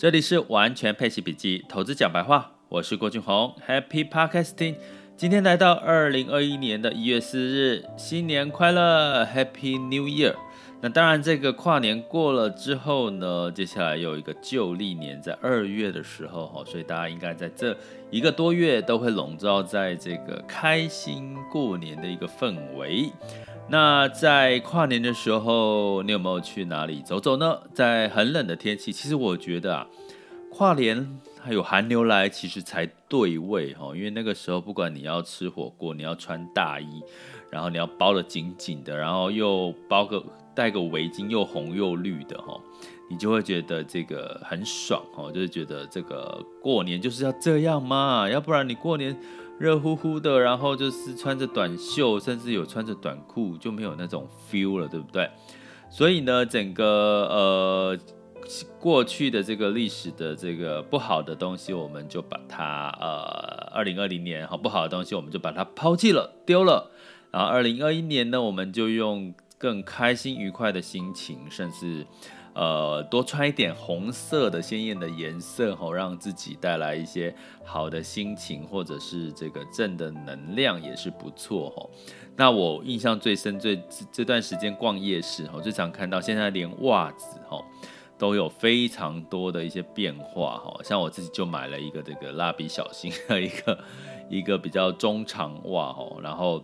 这里是完全配息笔记投资讲白话，我是郭俊宏，Happy Podcasting。今天来到二零二一年的一月四日，新年快乐，Happy New Year。那当然，这个跨年过了之后呢，接下来有一个旧历年在二月的时候哈，所以大家应该在这一个多月都会笼罩在这个开心过年的一个氛围。那在跨年的时候，你有没有去哪里走走呢？在很冷的天气，其实我觉得啊，跨年还有寒流来，其实才对味哈。因为那个时候，不管你要吃火锅，你要穿大衣，然后你要包得紧紧的，然后又包个戴个围巾，又红又绿的哈，你就会觉得这个很爽哈，就是觉得这个过年就是要这样嘛，要不然你过年。热乎乎的，然后就是穿着短袖，甚至有穿着短裤，就没有那种 feel 了，对不对？所以呢，整个呃过去的这个历史的这个不好的东西，我们就把它呃二零二零年好不好的东西，我们就把它抛弃了，丢了。然后二零二一年呢，我们就用更开心愉快的心情，甚至。呃，多穿一点红色的鲜艳的颜色吼，让自己带来一些好的心情，或者是这个正的能量也是不错吼。那我印象最深，最这段时间逛夜市吼，最常看到现在连袜子吼都有非常多的一些变化吼，像我自己就买了一个这个蜡笔小新的一个一个比较中长袜吼，然后。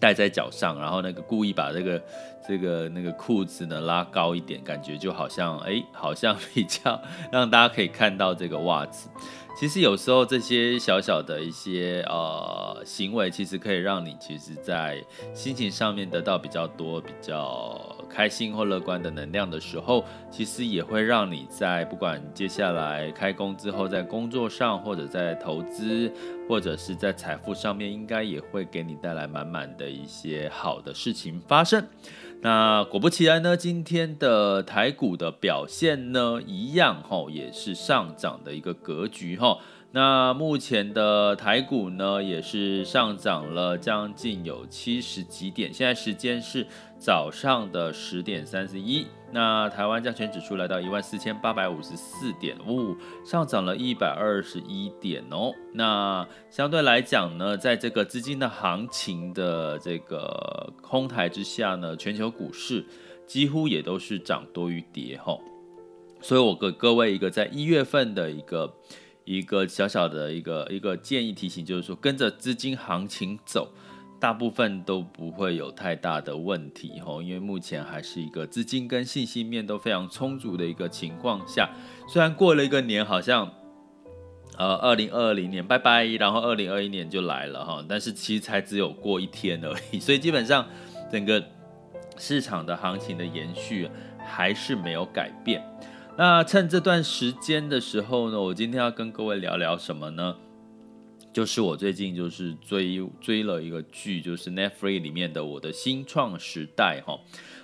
戴在脚上，然后那个故意把这个这个那个裤子呢拉高一点，感觉就好像哎，好像比较让大家可以看到这个袜子。其实有时候这些小小的一些呃行为，其实可以让你其实在心情上面得到比较多比较开心或乐观的能量的时候，其实也会让你在不管接下来开工之后，在工作上或者在投资或者是在财富上面，应该也会给你带来满满的一些好的事情发生。那果不其然呢，今天的台股的表现呢，一样哈，也是上涨的一个格局哈。那目前的台股呢，也是上涨了将近有七十几点。现在时间是早上的十点三十一。那台湾加权指数来到一万四千八百五十四点，呜，上涨了一百二十一点哦。那相对来讲呢，在这个资金的行情的这个哄抬之下呢，全球股市几乎也都是涨多于跌吼。所以我给各位一个在一月份的一个。一个小小的一个一个建议提醒，就是说跟着资金行情走，大部分都不会有太大的问题吼，因为目前还是一个资金跟信息面都非常充足的一个情况下。虽然过了一个年，好像呃二零二零年拜拜，然后二零二一年就来了哈，但是其实才只有过一天而已，所以基本上整个市场的行情的延续还是没有改变。那趁这段时间的时候呢，我今天要跟各位聊聊什么呢？就是我最近就是追追了一个剧，就是 Netflix 里面的《我的新创时代》哈。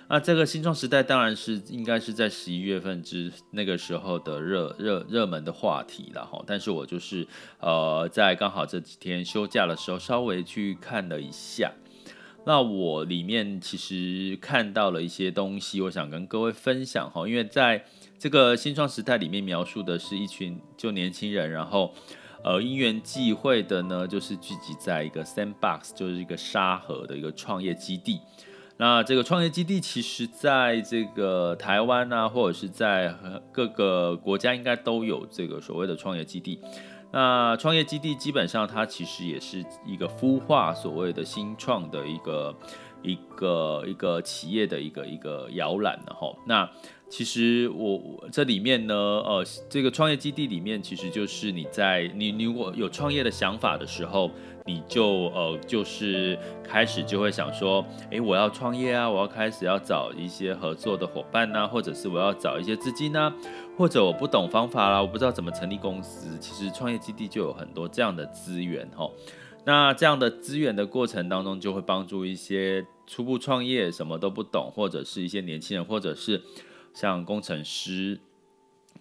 那这个新创时代当然是应该是在十一月份之那个时候的热热热门的话题了哈。但是我就是呃在刚好这几天休假的时候稍微去看了一下。那我里面其实看到了一些东西，我想跟各位分享哈，因为在这个新创时代里面描述的是一群就年轻人，然后呃因缘际会的呢，就是聚集在一个 Sandbox，就是一个沙盒的一个创业基地。那这个创业基地其实在这个台湾啊，或者是在各个国家应该都有这个所谓的创业基地。那创业基地基本上它其实也是一个孵化所谓的新创的一个一个一个企业的一个一个摇篮的哈。那其实我这里面呢，呃，这个创业基地里面，其实就是你在你你如果有创业的想法的时候，你就呃就是开始就会想说，诶，我要创业啊，我要开始要找一些合作的伙伴呐，或者是我要找一些资金呐，或者我不懂方法啦，我不知道怎么成立公司，其实创业基地就有很多这样的资源哈。那这样的资源的过程当中，就会帮助一些初步创业什么都不懂，或者是一些年轻人，或者是。像工程师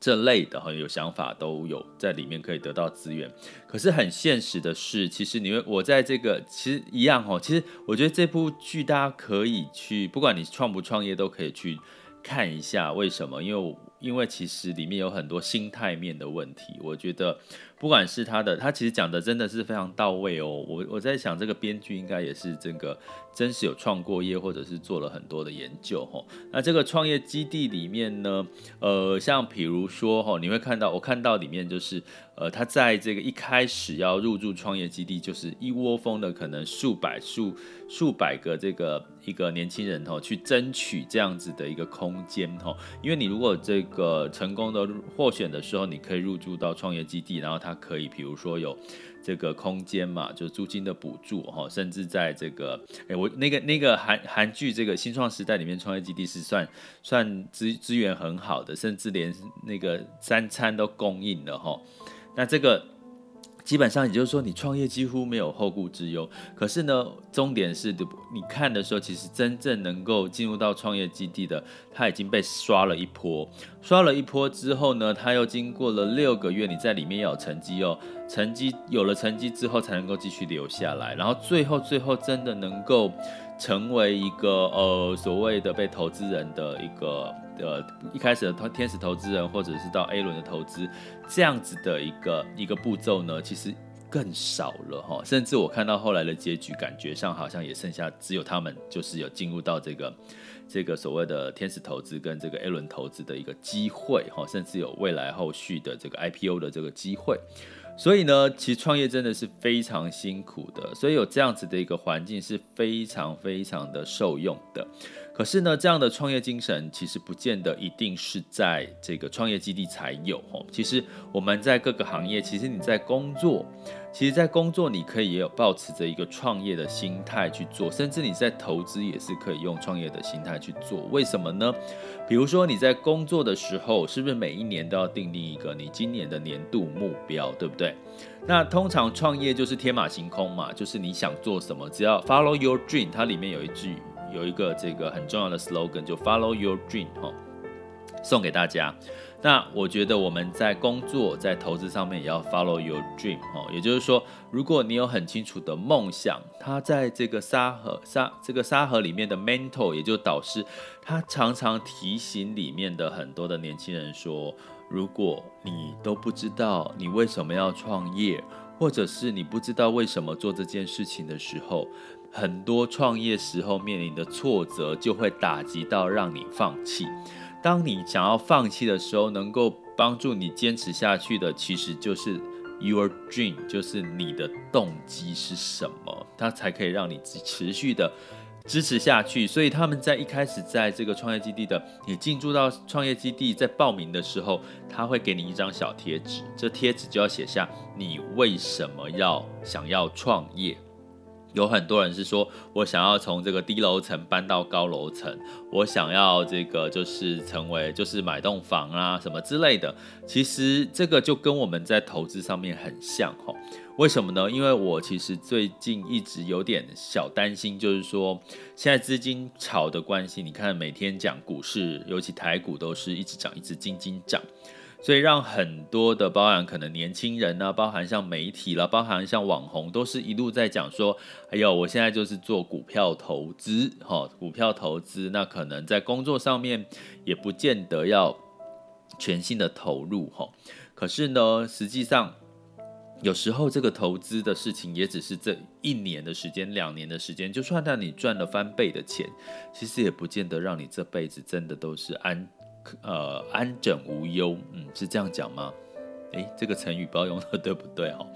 这类的很有想法都有在里面可以得到资源，可是很现实的是，其实你会我在这个其实一样哦，其实我觉得这部剧大家可以去，不管你创不创业都可以去看一下。为什么？因为因为其实里面有很多心态面的问题，我觉得。不管是他的，他其实讲的真的是非常到位哦。我我在想，这个编剧应该也是这个真实有创过业，或者是做了很多的研究哈。那这个创业基地里面呢，呃，像比如说哈，你会看到，我看到里面就是，呃，他在这个一开始要入驻创业基地，就是一窝蜂的，可能数百数数百个这个一个年轻人哈，去争取这样子的一个空间哈。因为你如果这个成功的获选的时候，你可以入驻到创业基地，然后它。可以，比如说有这个空间嘛，就租金的补助哈，甚至在这个，哎，我那个那个韩韩剧这个新创时代里面，创业基地是算算资资源很好的，甚至连那个三餐都供应了哈。那这个。基本上也就是说，你创业几乎没有后顾之忧。可是呢，重点是，你看的时候，其实真正能够进入到创业基地的，他已经被刷了一波。刷了一波之后呢，他又经过了六个月，你在里面要有成绩哦，成绩有了成绩之后，才能够继续留下来。然后最后最后真的能够成为一个呃所谓的被投资人的一个。呃，一开始的投天使投资人，或者是到 A 轮的投资，这样子的一个一个步骤呢，其实更少了哈。甚至我看到后来的结局，感觉上好像也剩下只有他们，就是有进入到这个这个所谓的天使投资跟这个 A 轮投资的一个机会哈，甚至有未来后续的这个 IPO 的这个机会。所以呢，其实创业真的是非常辛苦的，所以有这样子的一个环境是非常非常的受用的。可是呢，这样的创业精神其实不见得一定是在这个创业基地才有哦。其实我们在各个行业，其实你在工作，其实，在工作你可以也有抱持着一个创业的心态去做，甚至你在投资也是可以用创业的心态去做。为什么呢？比如说你在工作的时候，是不是每一年都要订立一个你今年的年度目标，对不对？那通常创业就是天马行空嘛，就是你想做什么，只要 follow your dream。它里面有一句。有一个这个很重要的 slogan，就 Follow Your Dream 哈，送给大家。那我觉得我们在工作、在投资上面也要 Follow Your Dream 哈，也就是说，如果你有很清楚的梦想，他在这个沙盒沙这个沙盒里面的 mentor，也就是导师，他常常提醒里面的很多的年轻人说，如果你都不知道你为什么要创业，或者是你不知道为什么做这件事情的时候。很多创业时候面临的挫折，就会打击到让你放弃。当你想要放弃的时候，能够帮助你坚持下去的，其实就是 your dream，就是你的动机是什么，它才可以让你持续的支持下去。所以他们在一开始在这个创业基地的，你进驻到创业基地，在报名的时候，他会给你一张小贴纸，这贴纸就要写下你为什么要想要创业。有很多人是说，我想要从这个低楼层搬到高楼层，我想要这个就是成为就是买栋房啊什么之类的。其实这个就跟我们在投资上面很像哈。为什么呢？因为我其实最近一直有点小担心，就是说现在资金炒的关系，你看每天讲股市，尤其台股都是一直涨，一直金金涨。所以让很多的包含可能年轻人呢，包含像媒体了，包含像网红，都是一路在讲说，哎呦，我现在就是做股票投资，哈，股票投资，那可能在工作上面也不见得要全心的投入，哈。可是呢，实际上有时候这个投资的事情也只是这一年的时间、两年的时间，就算让你赚了翻倍的钱，其实也不见得让你这辈子真的都是安。呃，安枕无忧，嗯，是这样讲吗？诶，这个成语不知道用的对不对哈？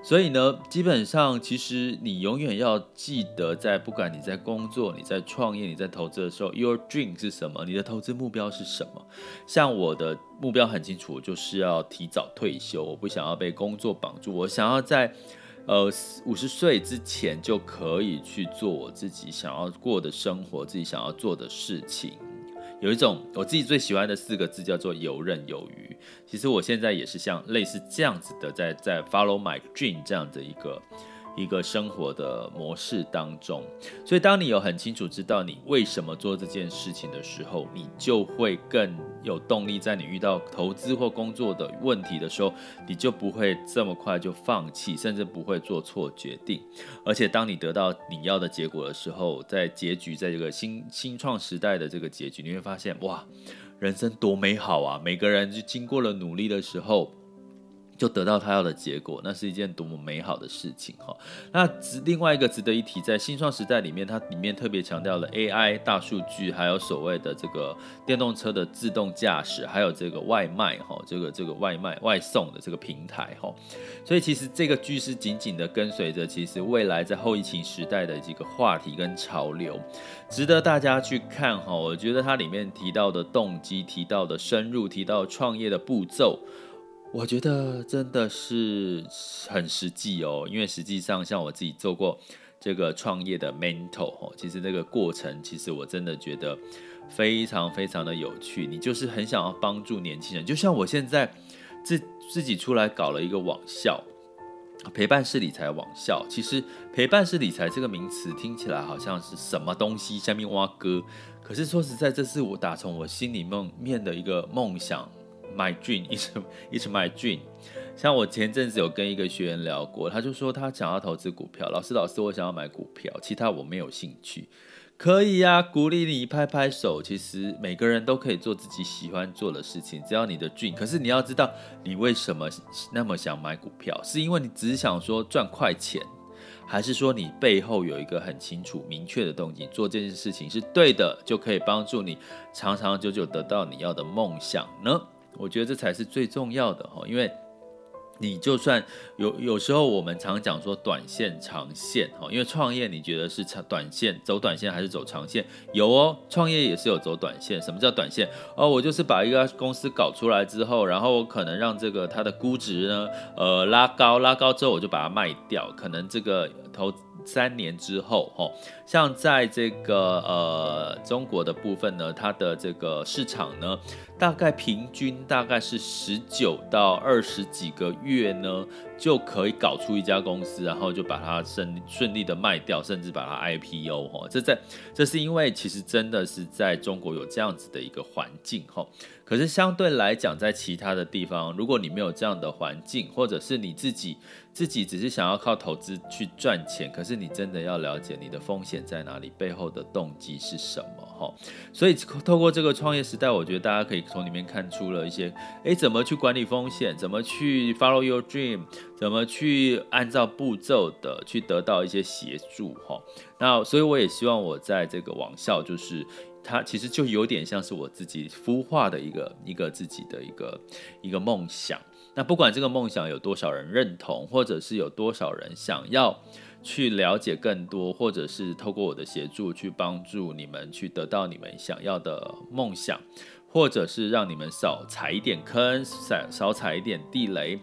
所以呢，基本上其实你永远要记得，在不管你在工作、你在创业、你在投资的时候，Your dream 是什么？你的投资目标是什么？像我的目标很清楚，就是要提早退休，我不想要被工作绑住，我想要在呃五十岁之前就可以去做我自己想要过的生活，自己想要做的事情。有一种我自己最喜欢的四个字叫做游刃有余。其实我现在也是像类似这样子的，在在 follow my dream 这样的一个。一个生活的模式当中，所以当你有很清楚知道你为什么做这件事情的时候，你就会更有动力。在你遇到投资或工作的问题的时候，你就不会这么快就放弃，甚至不会做错决定。而且当你得到你要的结果的时候，在结局，在这个新新创时代的这个结局，你会发现哇，人生多美好啊！每个人就经过了努力的时候。就得到他要的结果，那是一件多么美好的事情哈。那值另外一个值得一提，在新创时代里面，它里面特别强调了 AI、大数据，还有所谓的这个电动车的自动驾驶，还有这个外卖哈，这个这个外卖外送的这个平台哈。所以其实这个趋势紧紧的跟随着，其实未来在后疫情时代的几个话题跟潮流，值得大家去看哈。我觉得它里面提到的动机，提到的深入，提到创业的步骤。我觉得真的是很实际哦，因为实际上像我自己做过这个创业的 mentor 哦，其实这个过程其实我真的觉得非常非常的有趣。你就是很想要帮助年轻人，就像我现在自自己出来搞了一个网校，陪伴式理财网校。其实陪伴式理财这个名词听起来好像是什么东西，下面挖哥。可是说实在，这是我打从我心里梦面的一个梦想。My dream is my dream。像我前阵子有跟一个学员聊过，他就说他想要投资股票。老师，老师，我想要买股票，其他我没有兴趣。可以呀，鼓励你拍拍手。其实每个人都可以做自己喜欢做的事情，只要你的 dream。可是你要知道，你为什么那么想买股票？是因为你只想说赚快钱，还是说你背后有一个很清楚明确的动机，做这件事情是对的，就可以帮助你长长久久得到你要的梦想呢？我觉得这才是最重要的哈，因为你就算有有时候我们常讲说短线长线哈，因为创业你觉得是长短线走短线还是走长线？有哦，创业也是有走短线。什么叫短线？哦，我就是把一个公司搞出来之后，然后我可能让这个它的估值呢，呃拉高，拉高之后我就把它卖掉，可能这个投。三年之后，哈，像在这个呃中国的部分呢，它的这个市场呢，大概平均大概是十九到二十几个月呢，就可以搞出一家公司，然后就把它顺顺利的卖掉，甚至把它 IPO，哈，这在这是因为其实真的是在中国有这样子的一个环境，哈。可是相对来讲，在其他的地方，如果你没有这样的环境，或者是你自己自己只是想要靠投资去赚钱，可是你真的要了解你的风险在哪里，背后的动机是什么哈。所以透过这个创业时代，我觉得大家可以从里面看出了一些，诶，怎么去管理风险，怎么去 follow your dream，怎么去按照步骤的去得到一些协助哈。那所以我也希望我在这个网校就是。它其实就有点像是我自己孵化的一个一个自己的一个一个梦想。那不管这个梦想有多少人认同，或者是有多少人想要去了解更多，或者是透过我的协助去帮助你们去得到你们想要的梦想，或者是让你们少踩一点坑，少少踩一点地雷，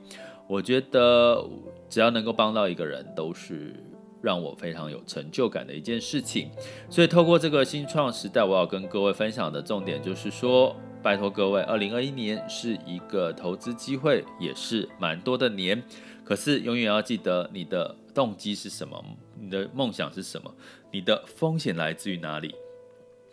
我觉得只要能够帮到一个人都是。让我非常有成就感的一件事情，所以透过这个新创时代，我要跟各位分享的重点就是说，拜托各位，二零二一年是一个投资机会，也是蛮多的年，可是永远要记得你的动机是什么，你的梦想是什么，你的风险来自于哪里，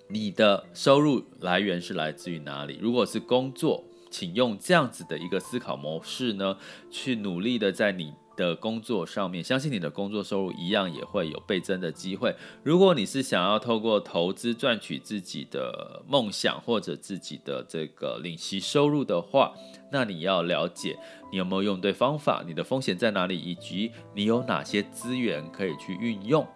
你的收入来源是来自于哪里？如果是工作，请用这样子的一个思考模式呢，去努力的在你。的工作上面，相信你的工作收入一样也会有倍增的机会。如果你是想要透过投资赚取自己的梦想或者自己的这个领息收入的话，那你要了解你有没有用对方法，你的风险在哪里，以及你有哪些资源可以去运用。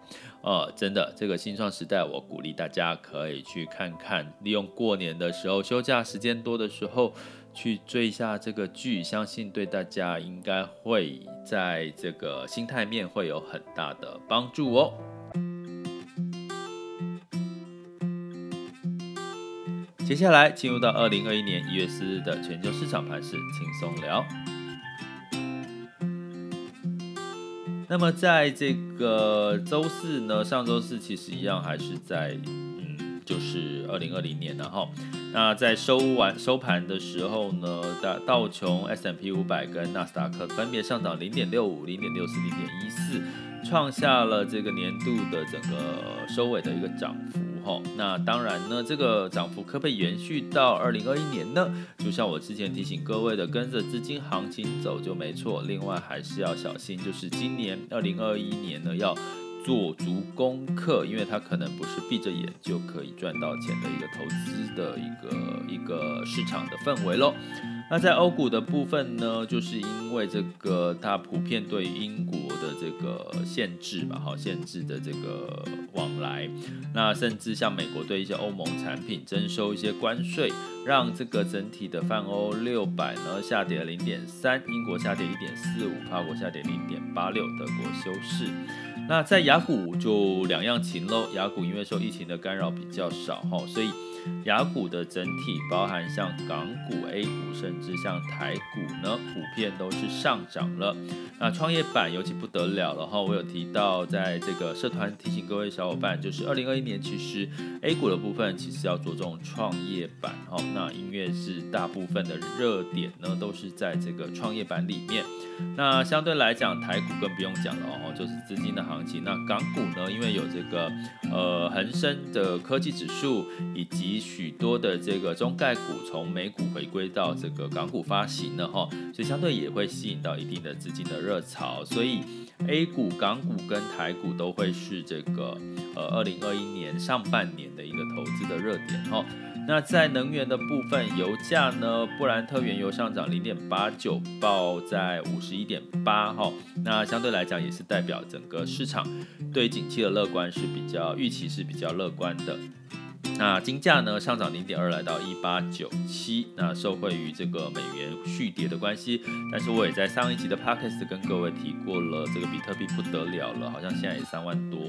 呃，真的，这个新创时代，我鼓励大家可以去看看，利用过年的时候休假时间多的时候。去追一下这个剧，相信对大家应该会在这个心态面会有很大的帮助哦。接下来进入到二零二一年一月四日的全球市场盘势轻松聊。那么在这个周四呢，上周四其实一样还是在嗯。就是二零二零年，然后那在收完收盘的时候呢，大道琼 S&P 五百跟纳斯达克分别上涨零点六五、零点六四、零点一四，创下了这个年度的整个收尾的一个涨幅哈。那当然呢，这个涨幅可不可以延续到二零二一年呢？就像我之前提醒各位的，跟着资金行情走就没错。另外还是要小心，就是今年二零二一年呢要。做足功课，因为它可能不是闭着眼就可以赚到钱的一个投资的一个一个市场的氛围喽。那在欧股的部分呢，就是因为这个它普遍对英国的这个限制嘛，好，限制的这个往来，那甚至像美国对一些欧盟产品征收一些关税，让这个整体的泛欧六百呢下跌了零点三，英国下跌一点四五，法国下跌零点八六，德国休市。那在雅股就两样情喽，雅股因为受疫情的干扰比较少哈，所以。雅股的整体包含像港股、A 股，甚至像台股呢，普遍都是上涨了。那创业板尤其不得了了哈，我有提到在这个社团提醒各位小伙伴，就是二零二一年其实 A 股的部分其实要着重创业板哈。那因为是大部分的热点呢都是在这个创业板里面。那相对来讲，台股更不用讲了哦，就是资金的行情。那港股呢，因为有这个呃恒生的科技指数以及许多的这个中概股从美股回归到这个港股发行了哈，所以相对也会吸引到一定的资金的热潮，所以 A 股、港股跟台股都会是这个呃二零二一年上半年的一个投资的热点哈。那在能源的部分，油价呢，布兰特原油上涨零点八九，报在五十一点八哈。那相对来讲也是代表整个市场对景气的乐观是比较预期是比较乐观的。那金价呢，上涨零点二，来到一八九七。那受惠于这个美元续跌的关系，但是我也在上一集的 podcast 跟各位提过了，这个比特币不得了了，好像现在也三万多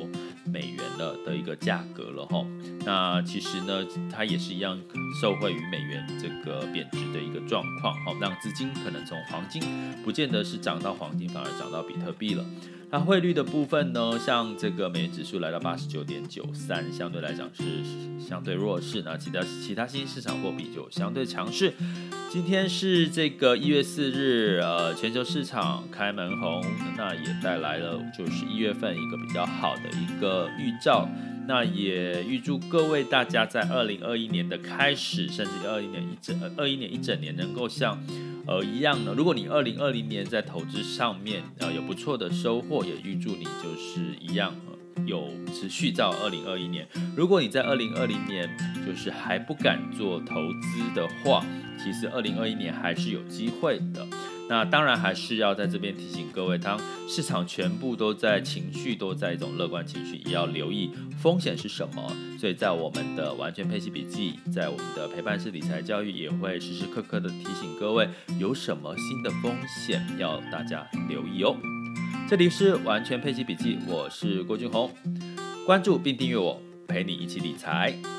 美元了的一个价格了哈。那其实呢，它也是一样受惠于美元这个贬值的一个状况好，让资金可能从黄金不见得是涨到黄金，反而涨到比特币了。那汇率的部分呢，像这个美元指数来到八十九点九三，相对来讲是相对弱势。那其他其他新兴市场货币就相对强势。今天是这个一月四日，呃，全球市场开门红，那也带来了就是一月份一个比较好的一个预兆。那也预祝各位大家在二零二一年的开始，甚至二一年一整二一年一整年能够像。呃，一样的。如果你二零二零年在投资上面呃有不错的收获，也预祝你就是一样，有持续到二零二一年。如果你在二零二零年就是还不敢做投资的话，其实二零二一年还是有机会的。那当然还是要在这边提醒各位，当市场全部都在情绪都在一种乐观情绪，也要留意风险是什么。所以在我们的完全配息笔记，在我们的陪伴式理财教育，也会时时刻刻的提醒各位，有什么新的风险要大家留意哦。这里是完全配息笔记，我是郭俊宏，关注并订阅我，陪你一起理财。